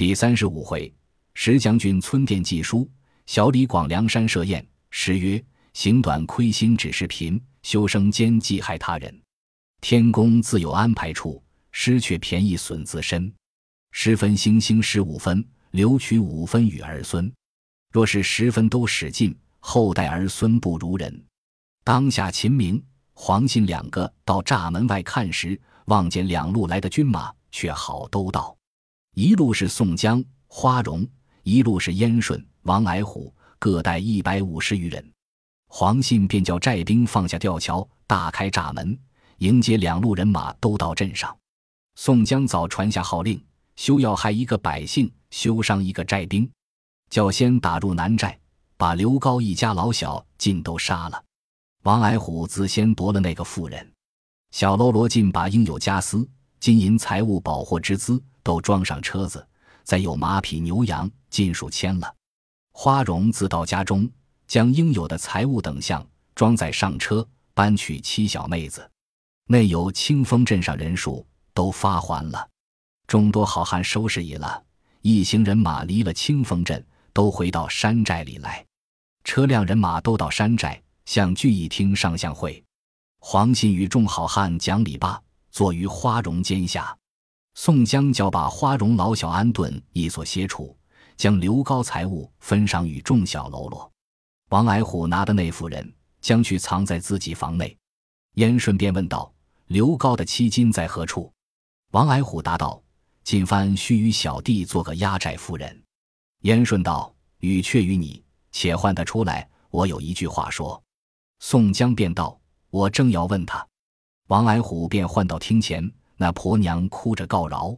第三十五回，石将军村店寄书，小李广梁山设宴。诗曰：“行短亏心只是贫，修生兼忌害他人。天公自有安排处，失却便宜损自身。十分星星十五分，留取五分与儿孙。若是十分都使尽，后代儿孙不如人。”当下秦明、黄信两个到栅门外看时，望见两路来的军马，却好都到。一路是宋江、花荣，一路是燕顺、王矮虎。各带一百五十余人，黄信便叫寨兵放下吊桥，大开闸门，迎接两路人马都到镇上。宋江早传下号令，休要害一个百姓，休伤一个寨兵，叫先打入南寨，把刘高一家老小尽都杀了。王矮虎自先夺了那个妇人，小喽啰尽把应有家私、金银财物、宝货之资都装上车子，再有马匹牛羊，尽数牵了。花荣自到家中，将应有的财物等项装载上车，搬去七小妹子。内有清风镇上人数都发还了，众多好汉收拾已了，一行人马离了清风镇，都回到山寨里来。车辆人马都到山寨，向聚义厅上相会。黄信与众好汉讲礼罢，坐于花荣肩下。宋江叫把花荣老小安顿一所歇处。将刘高财物分赏与众小喽啰，王矮虎拿的那妇人将去藏在自己房内。燕顺便问道：“刘高的妻金在何处？”王矮虎答道：“进番须与小弟做个压寨夫人。”燕顺道：“语却于你，且唤他出来，我有一句话说。”宋江便道：“我正要问他。”王矮虎便唤到厅前，那婆娘哭着告饶。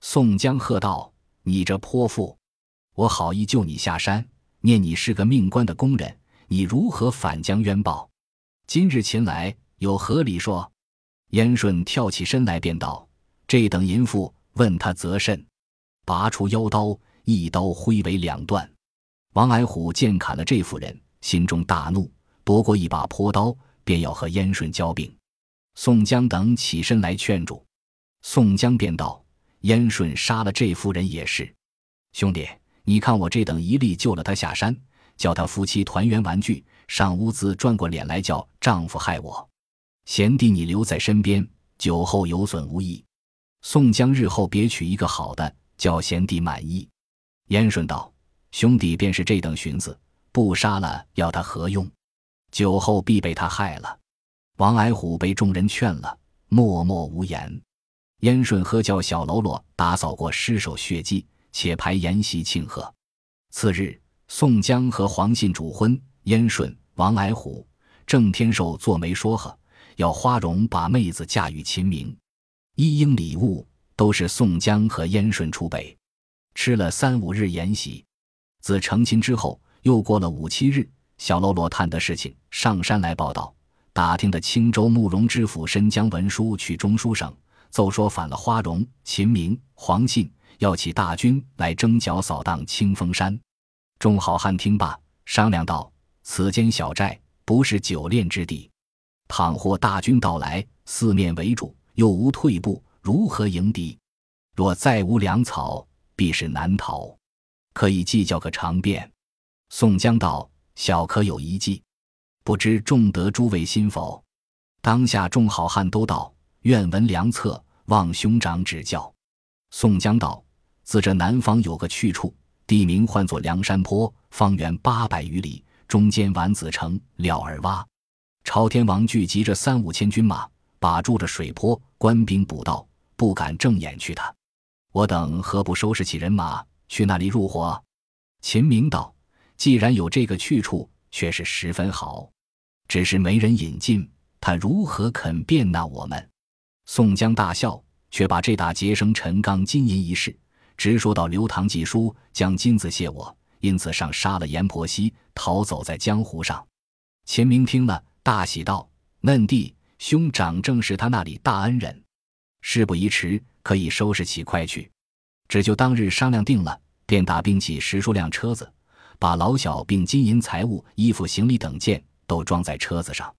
宋江喝道：“你这泼妇！”我好意救你下山，念你是个命官的工人，你如何反将冤报？今日擒来，有何理说？燕顺跳起身来，便道：“这等淫妇，问他则甚？”拔出腰刀，一刀挥为两段。王矮虎见砍了这妇人，心中大怒，夺过一把朴刀，便要和燕顺交兵。宋江等起身来劝住，宋江便道：“燕顺杀了这妇人也是，兄弟。”你看我这等一力救了他下山，叫他夫妻团圆完聚，上屋子转过脸来叫丈夫害我，贤弟你留在身边，酒后有损无益。宋江日后别娶一个好的，叫贤弟满意。燕顺道：“兄弟便是这等寻子，不杀了要他何用？酒后必被他害了。”王矮虎被众人劝了，默默无言。燕顺喝叫小喽啰打扫过尸首血迹。且排筵席庆贺。次日，宋江和黄信主婚，燕顺、王矮虎、郑天寿做媒说和，要花荣把妹子嫁与秦明。一应礼物都是宋江和燕顺出备。吃了三五日筵席，自成亲之后，又过了五七日，小喽啰探得事情，上山来报道，打听的青州慕容知府申江文书去中书省，奏说反了花荣、秦明、黄信。要起大军来征剿扫荡清风山，众好汉听罢，商量道：“此间小寨不是久恋之地，倘或大军到来，四面围住，又无退步，如何迎敌？若再无粮草，必是难逃。可以计较个长便。”宋江道：“小可有一计，不知众得诸位心否？”当下众好汉都道：“愿闻良策，望兄长指教。”宋江道。自这南方有个去处，地名唤作梁山坡，方圆八百余里，中间丸子城、了儿洼。朝天王聚集着三五千军马，把住着水坡，官兵捕道，不敢正眼去他。我等何不收拾起人马，去那里入伙？秦明道：“既然有这个去处，却是十分好，只是没人引进，他如何肯便纳我们？”宋江大笑，却把这打劫生陈刚金银一事。直说到刘唐寄书将金子谢我，因此上杀了阎婆惜，逃走在江湖上。秦明听了，大喜道：“嫩弟，兄长正是他那里大恩人。事不宜迟，可以收拾起快去。只就当日商量定了，便打兵器十数辆车子，把老小并金银财物、衣服行李等件都装在车子上，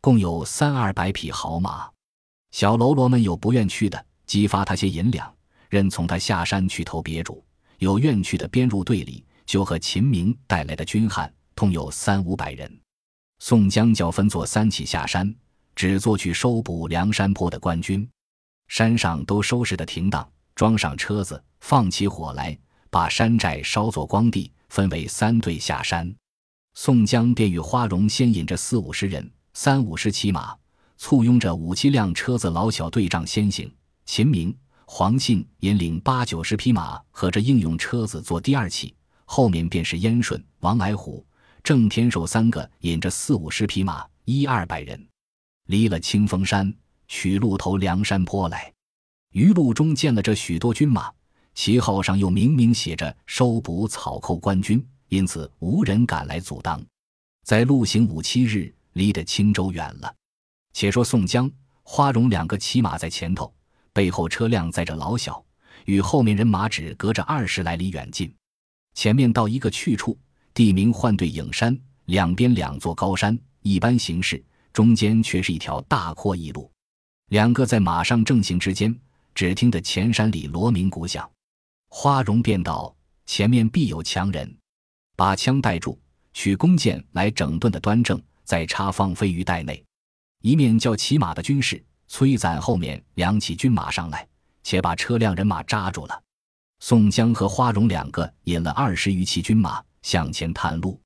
共有三二百匹好马。小喽啰们有不愿去的，激发他些银两。任从他下山去投别主，有愿去的编入队里，就和秦明带来的军汉共有三五百人。宋江叫分作三起下山，只做去收捕梁山坡的官军。山上都收拾的停当，装上车子，放起火来，把山寨烧作光地，分为三队下山。宋江便与花荣先引着四五十人，三五十骑马，簇拥着五七辆车子，老小队仗先行。秦明、黄信引领八九十匹马，和着应用车子做第二起，后面便是燕顺、王矮虎、郑天寿三个引着四五十匹马，一二百人，离了清风山，取路头梁山坡来。余路中见了这许多军马，旗号上又明明写着“收捕草寇官军”。因此无人敢来阻挡，在路行五七日，离得青州远了。且说宋江、花荣两个骑马在前头，背后车辆载着老小，与后面人马只隔着二十来里远近。前面到一个去处，地名唤对影山，两边两座高山，一般形势，中间却是一条大阔驿路。两个在马上正行之间，只听得前山里锣鸣鼓响，花荣便道：“前面必有强人。”把枪带住，取弓箭来整顿的端正，再插放飞于袋内。一面叫骑马的军士催攒后面两骑军马上来，且把车辆人马扎住了。宋江和花荣两个引了二十余骑军马向前探路，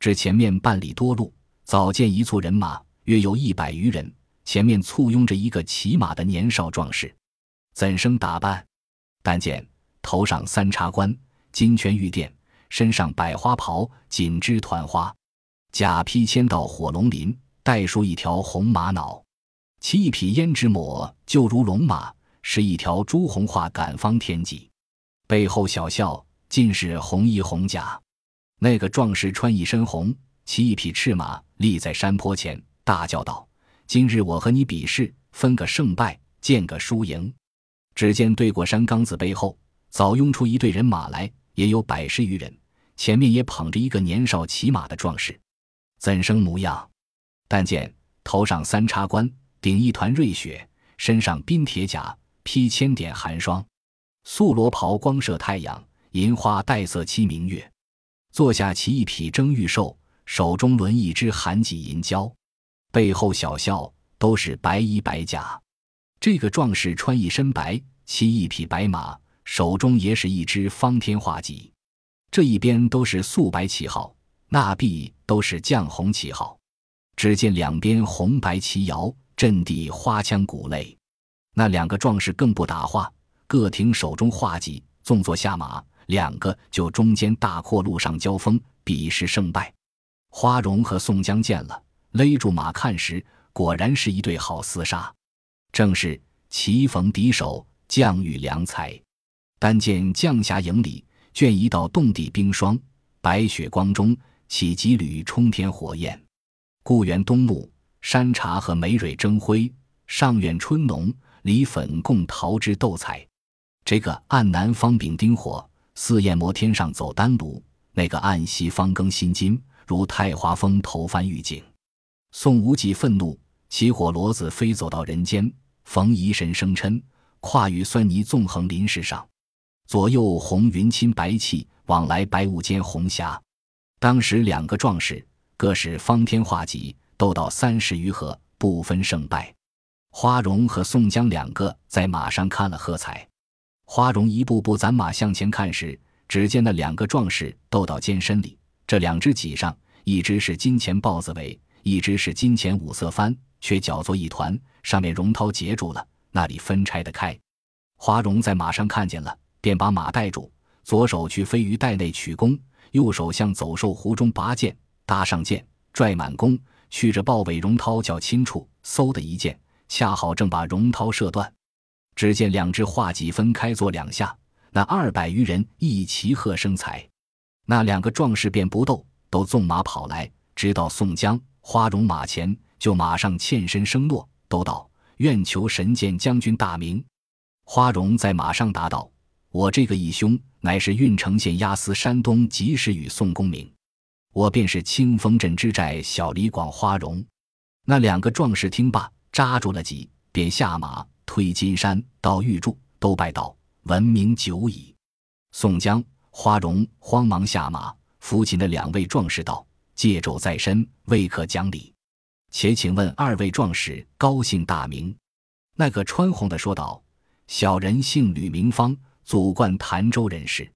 至前面半里多路，早见一簇人马，约有一百余人，前面簇拥着一个骑马的年少壮士。怎生打扮？但见头上三叉冠，金圈玉垫。身上百花袍，锦织团花，甲披千道火龙鳞，带束一条红玛瑙，骑一匹胭脂抹，就如龙马，是一条朱红画赶方天戟，背后小校尽是红衣红甲。那个壮士穿一身红，骑一匹赤马，立在山坡前，大叫道：“今日我和你比试，分个胜败，见个输赢。”只见对过山岗子背后，早拥出一队人马来，也有百十余人。前面也捧着一个年少骑马的壮士，怎生模样？但见头上三叉冠，顶一团瑞雪，身上冰铁甲，披千点寒霜，素罗袍光射太阳，银花带色七明月。坐下骑一匹征玉兽，手中抡一支寒戟银蛟，背后小校都是白衣白甲。这个壮士穿一身白，骑一匹白马，手中也是一支方天画戟。这一边都是素白旗号，那壁都是绛红旗号。只见两边红白旗摇，阵地花枪鼓擂。那两个壮士更不打话，各挺手中画戟，纵坐下马，两个就中间大阔路上交锋，比试胜败。花荣和宋江见了，勒住马看时，果然是一对好厮杀，正是棋逢敌手，将遇良才。但见将侠营里。卷一道冻地冰霜，白雪光中起几缕冲天火焰。故园东木，山茶和梅蕊争辉；上苑春浓，梨粉共桃枝斗彩。这个暗南方丙丁火，四焰摩天上走丹炉；那个暗西方庚辛金，如太华峰头翻玉颈。宋无忌愤怒，起火骡子飞走到人间。逢疑神生嗔，跨于酸泥纵横林石上。左右红云侵白气，往来白雾间红霞。当时两个壮士各使方天画戟，斗到三十余合，不分胜败。花荣和宋江两个在马上看了喝彩。花荣一步步攒马向前看时，只见那两个壮士斗到肩身里，这两只戟上，一只是金钱豹子尾，一只是金钱五色幡，却搅作一团，上面绒绦结住了，那里分拆得开。花荣在马上看见了。便把马带住，左手去飞鱼袋内取弓，右手向走兽壶中拔剑，搭上箭，拽满弓，去着豹尾绒绦较轻处，嗖的一箭，恰好正把绒绦射断。只见两只画戟分开做两下，那二百余人一齐喝声彩。那两个壮士便不斗，都纵马跑来，直到宋江、花荣马前，就马上欠身声诺，都道愿求神剑将军大名。花荣在马上答道。我这个义兄乃是郓城县押司山东及时雨宋公明，我便是清风镇之寨小李广花荣。那两个壮士听罢，扎住了戟，便下马推金山到玉柱，都拜道：“闻名久矣。”宋江、花荣慌忙下马，扶起那两位壮士道：“借肘在身，未可讲理。且请问二位壮士高姓大名？”那个穿红的说道：“小人姓吕，名方，祖贯潭州人士。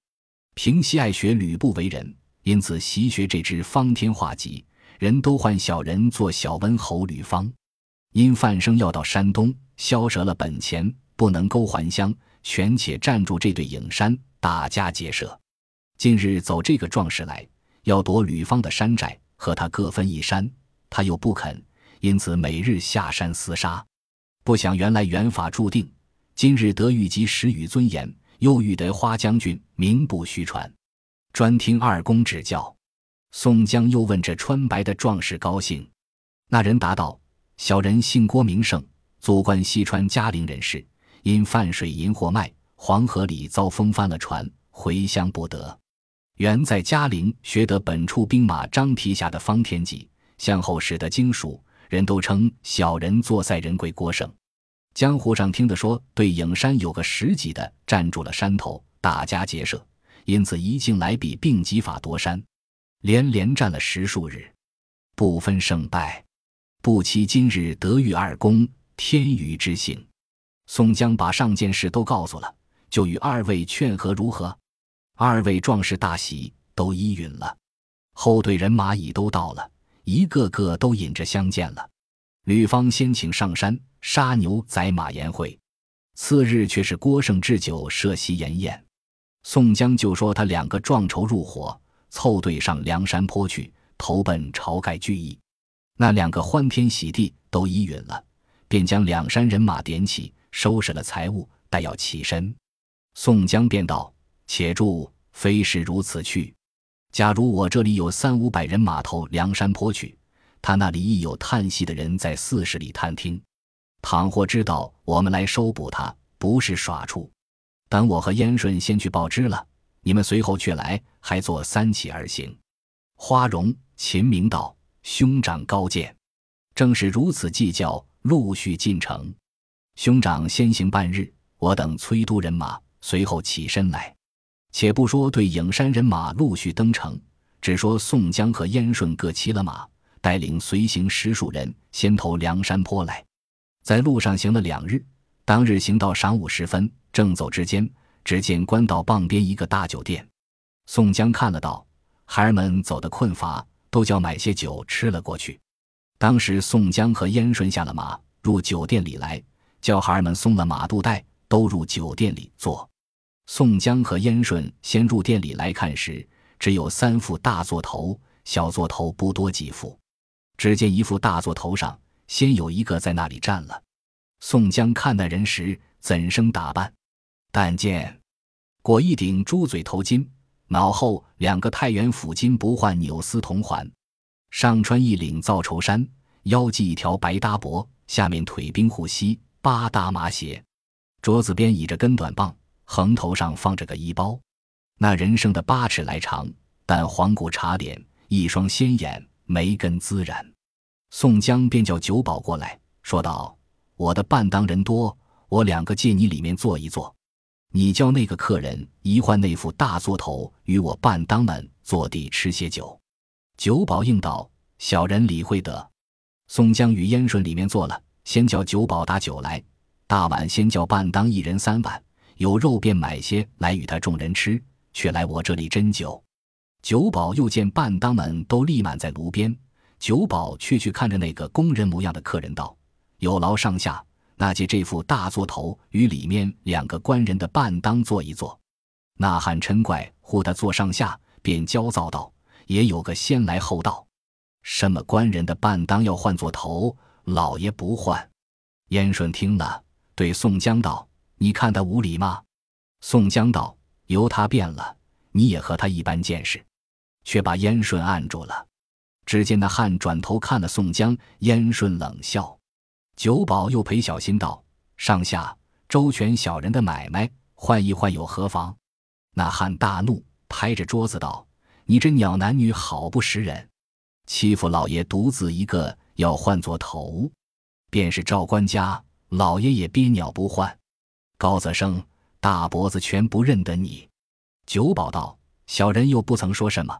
平西爱学吕布为人，因此习学这支方天画戟，人都唤小人做小温侯吕方。因范生要到山东，消折了本钱，不能勾还乡，权且站住这对影山，大家结舍。近日走这个壮士来，要夺吕方的山寨，和他各分一山，他又不肯，因此每日下山厮杀。不想原来缘法注定，今日得遇及时雨尊严，又遇得花将军，名不虚传。专听二公指教。宋江又问这穿白的壮士高兴，那人答道。小人姓郭，名胜，祖贯西川嘉陵人士。因泛水银货卖，黄河里遭风翻了船，回乡不得。原在嘉陵学得本处兵马张提辖的方天戟，向后使得精熟，人都称小人做赛人贵郭胜。江湖上听得说，对影山有个十级的，站住了山头，大家结社，因此一进来比并戟法夺山，连连战了十数日，不分胜败。不期今日得遇二公，天娱之幸。宋江把上件事都告诉了，就与二位劝和如何？二位壮士大喜，都依允了。后队人马已都到了，一个个都引着相见了。吕方先请上山杀牛宰马言会，次日却是郭盛置酒设席筵宴。宋江就说他两个壮筹入伙，凑对上梁山坡去，投奔晁盖聚义。那两个欢天喜地都依允了，便将两山人马点起，收拾了财物，待要起身。宋江便道：“且住，非是如此去。假如我这里有三五百人马投梁山坡去，他那里亦有叹戏的人在四十里探听。倘或知道我们来收捕他，不是耍处。等我和燕顺先去报知了，你们随后却来，还做三起而行。”花荣、秦明道。兄长高见，正是如此计较，陆续进城。兄长先行半日，我等催督人马，随后起身来。且不说对影山人马陆续登城，只说宋江和燕顺各骑了马，带领随行十数人，先投梁山坡来。在路上行了两日，当日行到晌午时分，正走之间，只见官道傍边一个大酒店。宋江看了道：“孩儿们走得困乏。”都叫买些酒吃了过去。当时宋江和燕顺下了马，入酒店里来，叫孩儿们松了马肚带，都入酒店里坐。宋江和燕顺先入店里来看时，只有三副大座头，小座头不多几副。只见一副大座头上，先有一个在那里站了。宋江看那人时，怎生打扮？但见裹一顶猪嘴头巾。脑后两个太原府金不换纽丝铜环，上穿一领皂绸衫，腰系一条白搭脖，下面腿冰护膝，八搭麻鞋，桌子边倚着根短棒，横头上放着个衣包。那人生的八尺来长，但黄骨茶脸，一双鲜眼，眉根自然。宋江便叫酒保过来，说道：“我的伴当人多，我两个借你里面坐一坐。”你叫那个客人移换那副大座头，与我半当们坐地吃些酒。酒保应道：“小人理会得。”宋江与燕顺里面坐了，先叫酒保打酒来。大碗先叫半当一人三碗，有肉便买些来与他众人吃，却来我这里斟酒。酒保又见半当们都立满在炉边，酒保却去看着那个工人模样的客人道：“有劳上下。”那借这副大座头与里面两个官人的伴当坐一坐，那汉嗔怪呼他坐上下，便焦躁道：“也有个先来后到，什么官人的伴当要换座头，老爷不换。”燕顺听了，对宋江道：“你看他无礼吗？”宋江道：“由他变了，你也和他一般见识。”却把燕顺按住了。只见那汉转头看了宋江，燕顺冷笑。酒保又陪小心道：“上下周全小人的买卖，换一换又何妨？”那汉大怒，拍着桌子道：“你这鸟男女好不识人，欺负老爷独自一个，要换做头，便是赵官家老爷也憋鸟不换。高泽生大脖子全不认得你，九保道：“小人又不曾说什么。”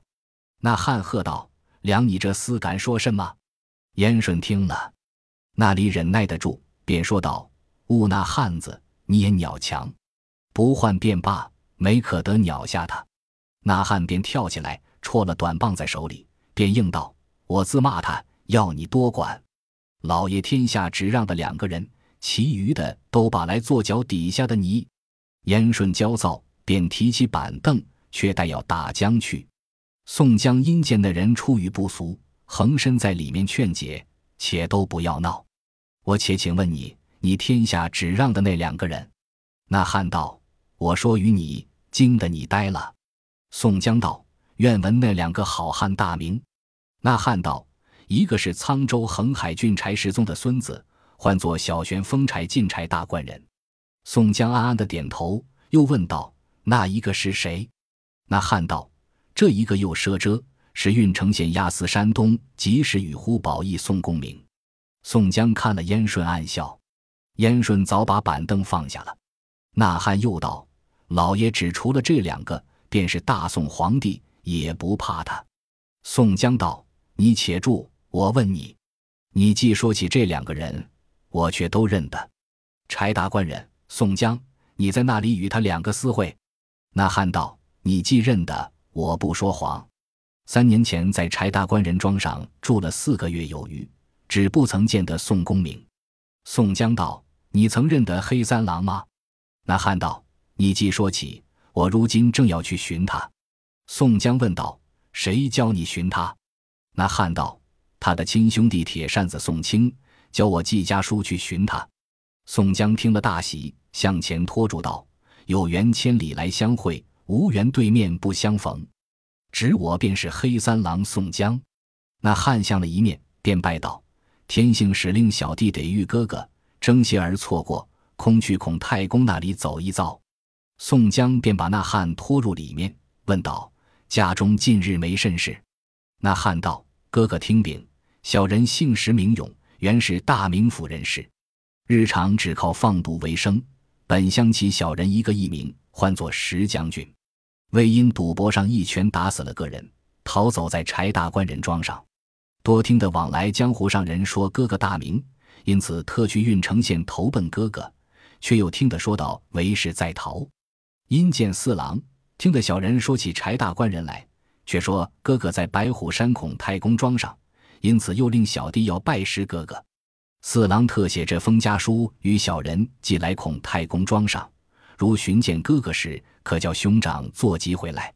那汉喝道：“量你这厮敢说什么？”燕顺听了，那里忍耐得住，便说道：“误那汉子你也鸟强，不换便罢，没可得鸟下他。”那汉便跳起来，戳了短棒在手里，便应道：“我自骂他，要你多管。老爷天下只让的两个人，其余的都把来做脚底下的泥。”燕顺焦躁，便提起板凳，却待要打将去。宋江因见那人出语不俗。横身在里面劝解，且都不要闹。我且请问你，你天下只让的那两个人？那汉道：“我说与你，惊得你呆了。”宋江道：“愿闻那两个好汉大名。”那汉道：“一个是沧州横海郡柴世宗的孙子，唤作小旋风柴进柴大官人。”宋江暗暗的点头，又问道：“那一个是谁？”那汉道：“这一个又赊遮。”是郓城县押司山东及时雨呼保义宋公明。宋江看了燕顺，暗笑。燕顺早把板凳放下了。那汉又道：“老爷只除了这两个，便是大宋皇帝也不怕他。”宋江道：“你且住，我问你。你既说起这两个人，我却都认得。柴达官人宋江，你在那里与他两个私会？”那汉道：“你既认得，我不说谎。”三年前在柴大官人庄上住了四个月有余，只不曾见得宋公明。宋江道：“你曾认得黑三郎吗？”那汉道：“你既说起，我如今正要去寻他。”宋江问道：“谁教你寻他？”那汉道：“他的亲兄弟铁扇子宋清教我寄家书去寻他。”宋江听了大喜，向前拖住道：“有缘千里来相会，无缘对面不相逢。”指我便是黑三郎宋江，那汉相了一面，便拜道：“天性使令小弟得遇哥哥，争些而错过，空去孔太公那里走一遭。”宋江便把那汉拖入里面，问道：“家中近日没甚事？”那汉道：“哥哥听禀，小人姓石名勇，原是大名府人士，日常只靠放赌为生。本乡起小人一个艺名，唤作石将军。”为因赌博上一拳打死了个人，逃走在柴大官人庄上。多听得往来江湖上人说哥哥大名，因此特去郓城县投奔哥哥。却又听得说道为师在逃，因见四郎，听得小人说起柴大官人来，却说哥哥在白虎山孔太公庄上，因此又令小弟要拜师哥哥。四郎特写这封家书与小人寄来孔太公庄上。如寻见哥哥时，可叫兄长坐骑回来。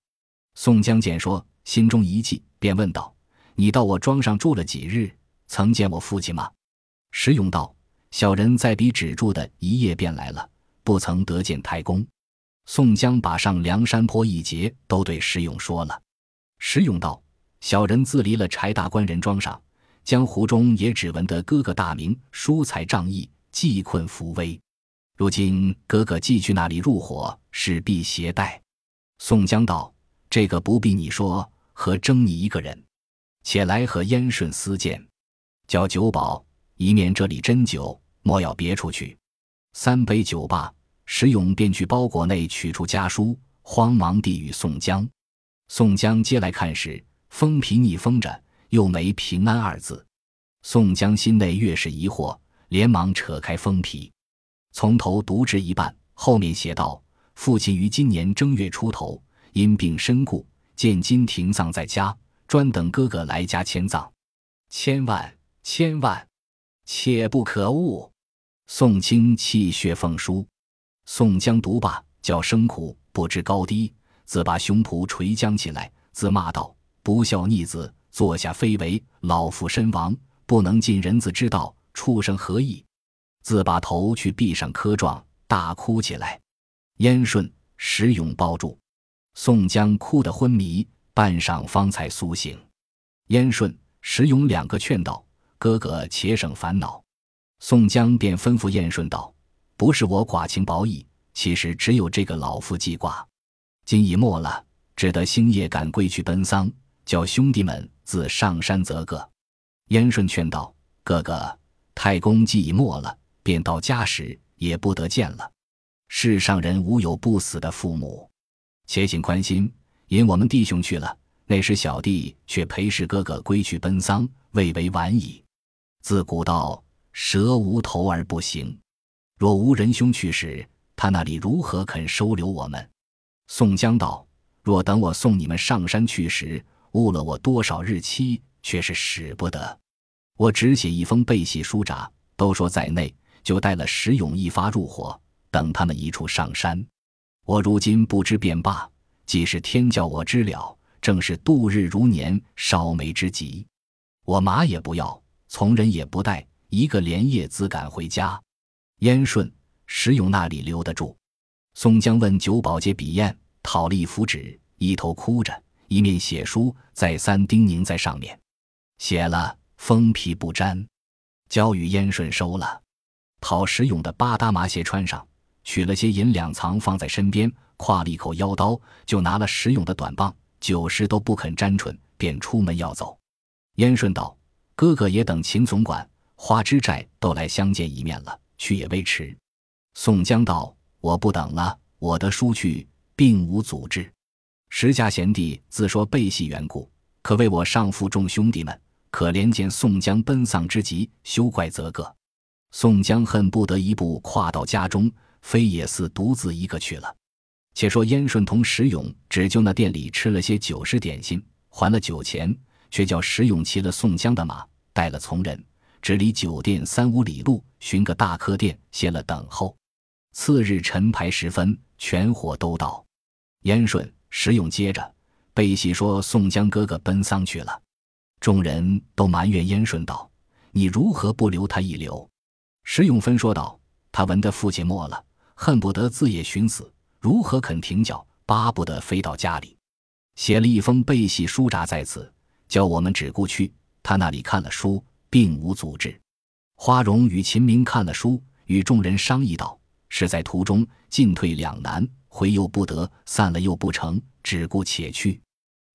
宋江见说，心中一悸，便问道：“你到我庄上住了几日？曾见我父亲吗？”石勇道：“小人在彼止住的一夜，便来了，不曾得见太公。”宋江把上梁山坡一节都对石勇说了。石勇道：“小人自离了柴大官人庄上，江湖中也只闻得哥哥大名，疏财仗义，济困扶危。”如今哥哥既去那里入伙，势必携带。宋江道：“这个不必你说，何争你一个人？且来和燕顺私见，叫酒保一面这里斟酒，莫要别处去。”三杯酒罢，石勇便去包裹内取出家书，慌忙递与宋江。宋江接来看时，封皮逆封着，又没“平安”二字。宋江心内越是疑惑，连忙扯开封皮。从头读至一半，后面写道：“父亲于今年正月出头因病身故，见今停葬在家，专等哥哥来家迁葬。千万千万，切不可误。”宋清气血奉书。宋江读罢，叫声苦，不知高低，自把胸脯捶将起来，自骂道：“不孝逆子，坐下非为！老父身亡，不能尽人子之道，畜生何意？”自把头去壁上磕撞，大哭起来。燕顺、石勇抱住宋江，哭得昏迷，半晌方才苏醒。燕顺、石勇两个劝道：“哥哥且省烦恼。”宋江便吩咐燕顺道：“不是我寡情薄义，其实只有这个老夫记挂。今已没了，只得星夜赶归去奔丧，叫兄弟们自上山择个。”燕顺劝道：“哥哥，太公既已没了。”便到家时也不得见了。世上人无有不死的父母，且请宽心，引我们弟兄去了。那时小弟却陪侍哥哥归去奔丧，未为晚矣。自古道蛇无头而不行，若无仁兄去时，他那里如何肯收留我们？宋江道：若等我送你们上山去时，误了我多少日期，却是使不得。我只写一封背喜书札，都说在内，就带了石勇一发入伙，等他们一处上山。我如今不知便罢，既是天叫我知了，正是度日如年，烧眉之急。我马也不要，从人也不带，一个连夜自赶回家。燕顺、石勇那里留得住？宋江问九保接笔砚，讨了一幅纸，一头哭着，一面写书，再三叮咛在上面。写了，封皮不沾，交与燕顺收了。讨石勇的八搭麻鞋穿上。取了些银两藏放在身边，挎了一口腰刀，就拿了石勇的短棒，九十都不肯沾唇，便出门要走。燕顺道：“哥哥也等秦总管、花枝寨都来相见一面了，去也未迟。”宋江道：“我不等了，我的书去，并无阻滞。石家贤弟自说背戏缘故，可为我上负众兄弟们，可怜见宋江奔丧之急，休怪责个。”宋江恨不得一步跨到家中。非也似独自一个去了。且说燕顺同石勇只就那店里吃了些酒食点心，还了酒钱，却叫石勇骑了宋江的马，带了从人，只离酒店三五里路，寻个大客店歇了等候。次日晨牌时分，全伙都到。燕顺、石勇接着背喜说宋江哥哥奔丧去了，众人都埋怨燕顺道：“你如何不留他一留？”石勇分说道：“他闻得父亲没了。”恨不得自也寻死，如何肯停脚？巴不得飞到家里，写了一封背喜书札在此，叫我们只顾去他那里看了书，并无阻滞。花荣与秦明看了书，与众人商议道：“是在途中进退两难，回又不得，散了又不成，只顾且去，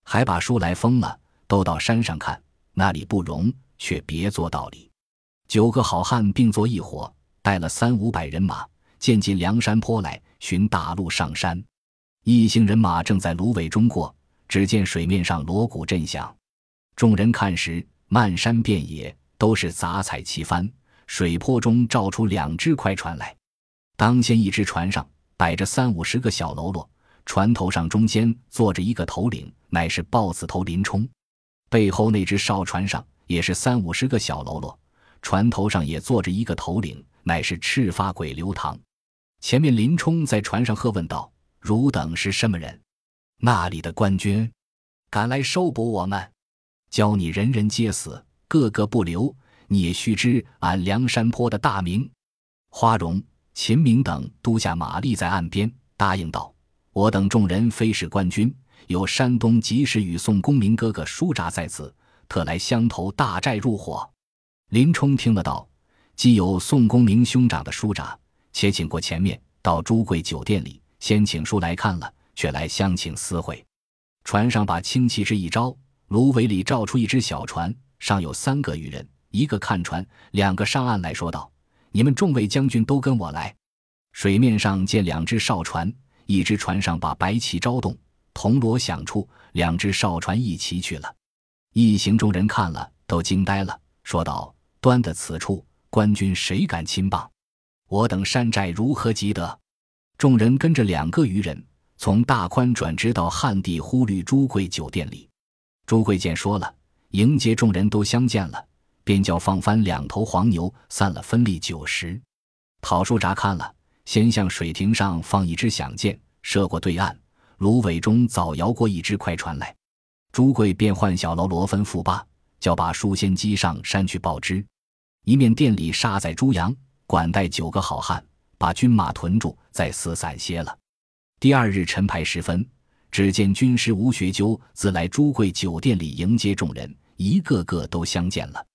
还把书来封了，都到山上看，那里不容，却别做道理。”九个好汉并作一伙，带了三五百人马。渐进梁山坡来，寻大路上山。一行人马正在芦苇中过，只见水面上锣鼓震响。众人看时，漫山遍野都是杂彩旗帆。水坡中照出两只快船来。当先一只船上摆着三五十个小喽啰，船头上中间坐着一个头领，乃是豹子头林冲。背后那只哨船上也是三五十个小喽啰，船头上也坐着一个头领，乃是赤发鬼刘唐。前面林冲在船上喝问道：“汝等是什么人？那里的官军敢来收捕我们，教你人人皆死，个个不留。你也须知俺梁山坡的大名。”花荣、秦明等都下马立在岸边，答应道：“我等众人非是官军，有山东及时雨宋公明哥哥书札在此，特来相投大寨入伙。”林冲听了道：“既有宋公明兄长的书札。”且请过前面，到朱贵酒店里，先请书来看了，却来相请私会。船上把轻旗帜一招，芦苇里照出一只小船，上有三个渔人，一个看船，两个上岸来说道：“你们众位将军都跟我来。”水面上见两只哨船，一只船上把白旗招动，铜锣响处，两只哨船一齐去了。一行众人看了，都惊呆了，说道：“端的此处，官军谁敢侵棒？”我等山寨如何及得？众人跟着两个渔人，从大宽转直到汉地忽律朱贵酒店里。朱贵见说了，迎接众人都相见了，便叫放翻两头黄牛，散了分利九十。讨书札看了，先向水亭上放一支响箭，射过对岸。芦苇中早摇过一只快船来，朱贵便唤小喽罗吩咐罢，叫把书先机上山去报之。一面店里杀在猪羊。管带九个好汉，把军马屯住，再四散歇了。第二日晨牌时分，只见军师吴学究自来朱贵酒店里迎接众人，一个个都相见了。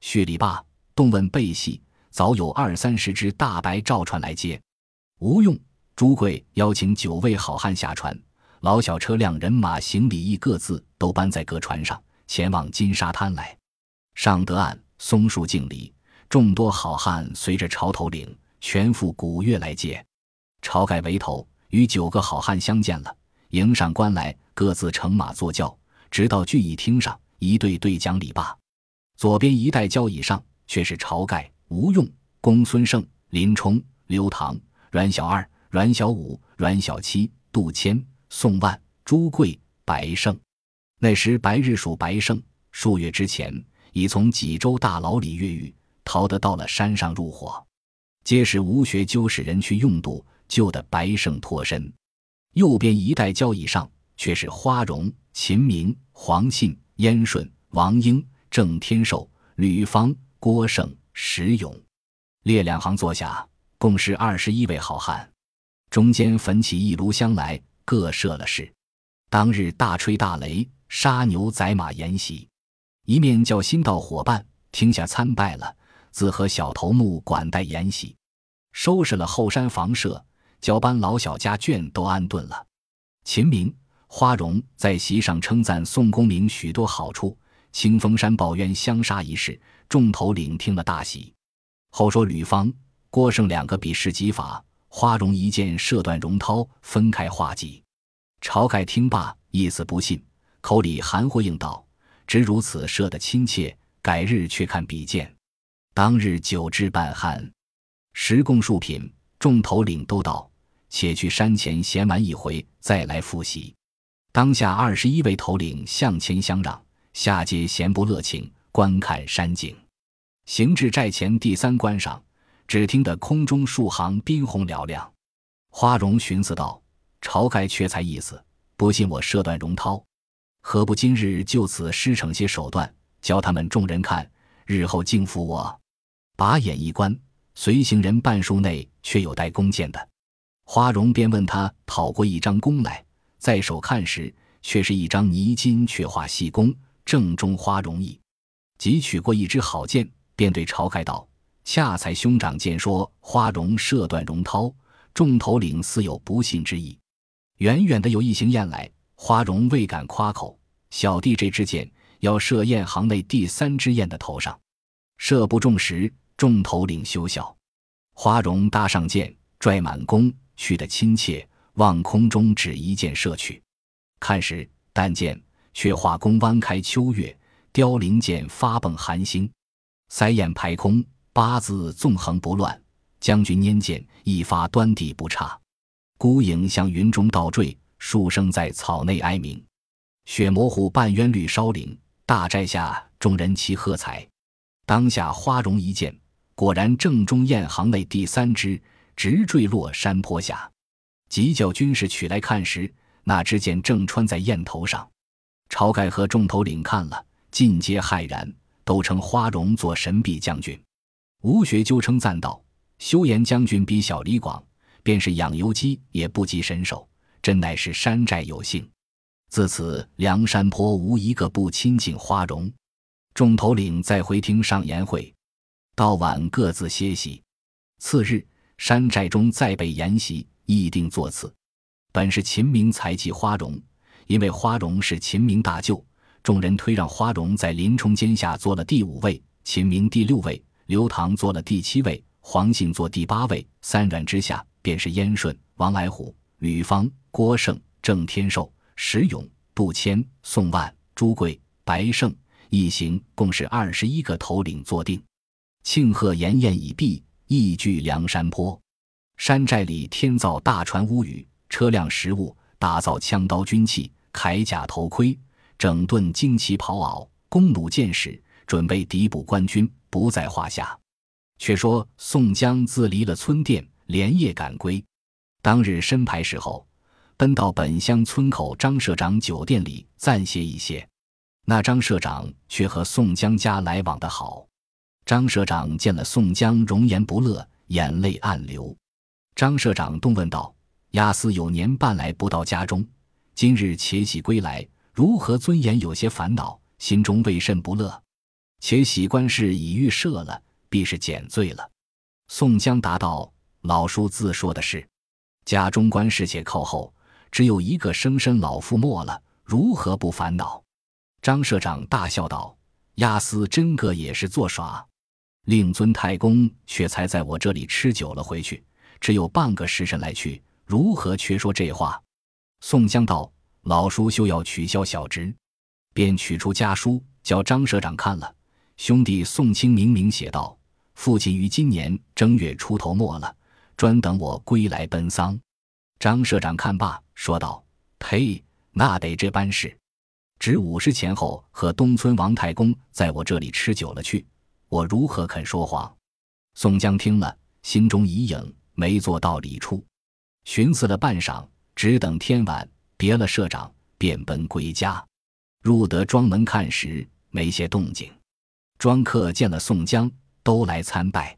薛礼罢，动问背戏，早有二三十只大白赵船来接。吴用、朱贵邀请九位好汉下船，老小车辆人马行李役各自都搬在各船上，前往金沙滩来。上得岸，松树敬礼。众多好汉随着潮头领全副古月来接，晁盖为头，与九个好汉相见了，迎上关来，各自乘马坐轿，直到聚义厅上，一对对讲礼罢。左边一带交椅上，却是晁盖、吴用、公孙胜、林冲、刘唐、阮小二、阮小五、阮小七、杜迁、宋万、朱贵、白胜。那时白日属白胜，数月之前已从济州大牢里越狱，逃得到了山上入伙，皆是吴学究使人去用度，救得白胜脱身。右边一带交椅上，却是花荣、秦明、黄信、燕顺、王英。郑天寿、吕方、郭盛、石勇，列两行坐下，共是二十一位好汉。中间焚起一炉香来，各设了事。当日大吹大擂，杀牛宰马筵席，一面叫新到伙伴听下参拜了，自和小头目管待筵席，收拾了后山房舍，交班老小家眷都安顿了。秦明、花荣在席上称赞宋公明许多好处。清风山抱冤相杀一事，众头领听了大喜。后说吕方、郭盛两个比试技法，花荣一箭射断荣涛，分开画戟。晁盖听罢，意思不信，口里含糊应道：“只如此射得亲切，改日却看比剑。”当日酒至半酣，食供数品，众头领都道：“且去山前闲玩一回，再来复习。”当下二十一位头领向前相让。下阶闲不乐情，观看山景。行至寨前第三关上，只听得空中数行宾鸿嘹亮。花荣寻思道：“晁盖缺才意思，不信我射断荣涛，何不今日就此施惩些手段，教他们众人看，日后敬服我。”把眼一观，随行人半数内却有带弓箭的。花荣便问他讨过一张弓来，在手看时，却是一张泥金却画细弓。正中花容意，即取过一支好箭，便对晁盖道：“恰才兄长见说花荣射断荣涛，众头领似有不信之意。远远的有一行雁来，花荣未敢夸口。小弟这支箭要射雁行内第三支雁的头上，射不中时，众头领休笑。花荣搭上箭，拽满弓，去得亲切，望空中只一箭射去。看时，但见。却化弓弯开秋月，凋零剑发迸寒星，塞眼排空，八字纵横不乱。将军拈剑，一发端地不差。孤影向云中倒坠，数声在草内哀鸣。雪模糊半渊绿烧林，大寨下众人齐喝彩。当下花荣一箭，果然正中雁行内第三支，直坠落山坡下。急叫军士取来看时，那支箭正穿在雁头上。晁盖和众头领看了，尽皆骇然，都称花荣做神臂将军。吴学究称赞道：“休言将军比小李广，便是养油鸡也不及神手，真乃是山寨有幸。自此梁山坡无一个不亲近花荣。”众头领再回厅上言会，到晚各自歇息。次日山寨中再备筵席，议定座次。本是秦明才继花荣。因为花荣是秦明大舅，众人推让花荣在林冲肩下做了第五位，秦明第六位，刘唐做了第七位，黄信做第八位。三阮之下，便是燕顺、王来虎、吕方、郭盛、郑天寿、石勇、杜迁、宋万、朱贵、白胜一行，共是二十一个头领坐定。庆贺筵宴已毕，亦聚梁山坡。山寨里天造大船屋宇，车辆食物。打造枪刀军器、铠甲头盔，整顿旌旗袍袄、弓弩箭矢，准备敌补官军，不在话下。却说宋江自离了村店，连夜赶归。当日申牌时候，奔到本乡村口张社长酒店里暂歇一歇。那张社长却和宋江家来往的好。张社长见了宋江，容颜不乐，眼泪暗流。张社长动问道。押司有年半来不到家中，今日且喜归来，如何尊严有些烦恼，心中未甚不乐。且喜官事已预设了，必是减罪了。宋江答道：“老叔自说的是，家中官事且靠后，只有一个生身老父没了，如何不烦恼？”张社长大笑道：“押司真个也是作耍，令尊太公却才在我这里吃酒了回去，只有半个时辰来去。”如何却说这话？宋江道：“老叔休要取消小侄。”便取出家书，叫张社长看了。兄弟宋清明明写道：“父亲于今年正月出头没了，专等我归来奔丧。”张社长看罢，说道：“呸，那得这般事。值午时前后和东村王太公在我这里吃酒了去，我如何肯说谎？”宋江听了，心中一影，没做到理处，寻思了半晌，只等天晚，别了社长，便奔归家。入得庄门看时，没些动静。庄客见了宋江，都来参拜。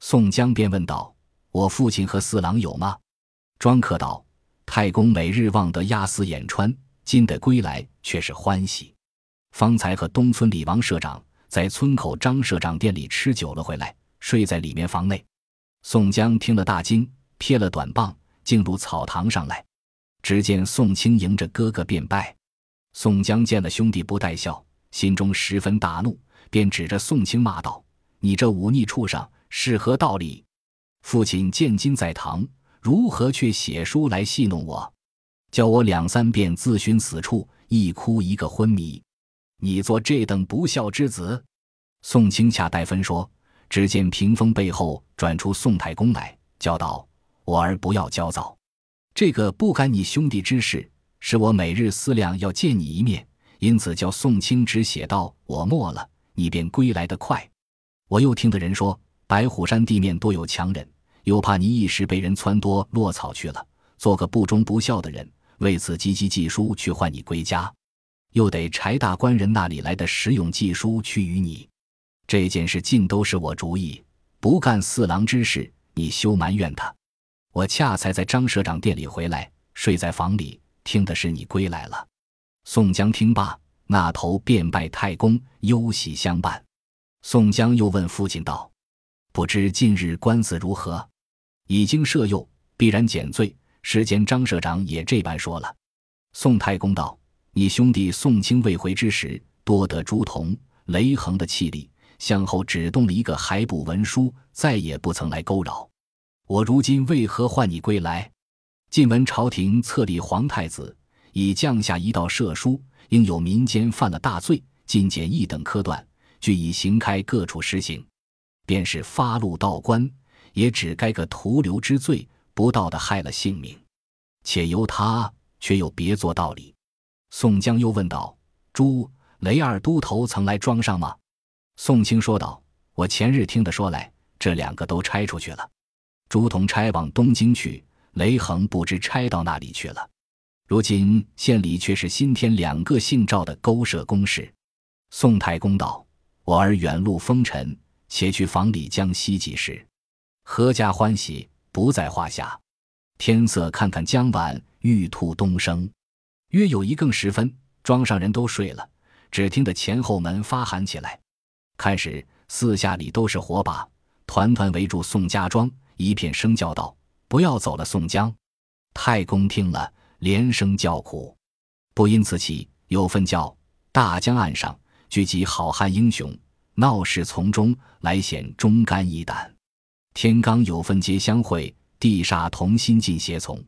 宋江便问道：“我父亲和四郎有吗？”庄客道：“太公每日望得押司眼穿，今得归来，却是欢喜。方才和东村李王社长在村口张社长店里吃酒了，回来睡在里面房内。”宋江听了大惊，撇了短棒，进入草堂上来。只见宋清迎着哥哥便拜。宋江见了兄弟不带笑，心中十分大怒，便指着宋清骂道：“你这忤逆畜生，是何道理？父亲见今在堂，如何却写书来戏弄我？叫我两三遍自寻死处，一哭一个昏迷。你做这等不孝之子！”宋清恰待分说，只见屏风背后转出宋太公来，叫道：“我儿不要焦躁，这个不干你兄弟之事。”是我每日思量要见你一面，因此叫宋清只写道：“我没了，你便归来的快。”我又听的人说，白虎山地面多有强人，又怕你一时被人撺掇落草去了，做个不忠不孝的人，为此急急寄书去唤你归家，又得柴大官人那里来的实勇寄书去与你。这件事尽都是我主意，不干四郎之事，你休埋怨他。我恰才在张社长店里回来，睡在房里。听的是你归来了，宋江听罢，那头便拜太公，忧喜相伴。宋江又问父亲道：“不知近日官司如何？已经设诱，必然减罪。时间张社长也这般说了。”宋太公道：“你兄弟宋清未回之时，多得朱仝、雷横的气力，向后只动了一个海捕文书，再也不曾来勾扰。我如今为何唤你归来？”晋闻朝廷册立皇太子，已降下一道赦书，应有民间犯了大罪，尽减一等科段，俱已行开各处施行。便是发禄道官，也只该个徒留之罪，不道的害了性命。且由他，却又别做道理。宋江又问道：“朱雷二都头曾来庄上吗？”宋清说道：“我前日听的说来，这两个都差出去了。朱仝差往东京去。”雷横不知差到哪里去了，如今县里却是新添两个姓赵的勾社公事。宋太公道：“我儿远路风尘，且去房里将息几时，阖家欢喜不在话下。天色看看将晚，玉兔东升。约有一更时分，庄上人都睡了，只听得前后门发喊起来。看时，四下里都是火把，团团围住宋家庄，一片声叫道。不要走了，宋江。太公听了，连声叫苦。不因此起，有份叫大江岸上聚集好汉英雄，闹市从中来显忠肝义胆。天罡有份皆相会，地煞同心尽协从。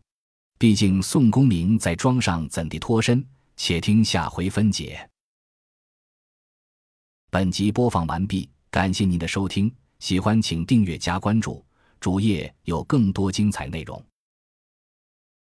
毕竟宋公明在庄上怎地脱身？且听下回分解。本集播放完毕，感谢您的收听，喜欢请订阅加关注。主页有更多精彩内容。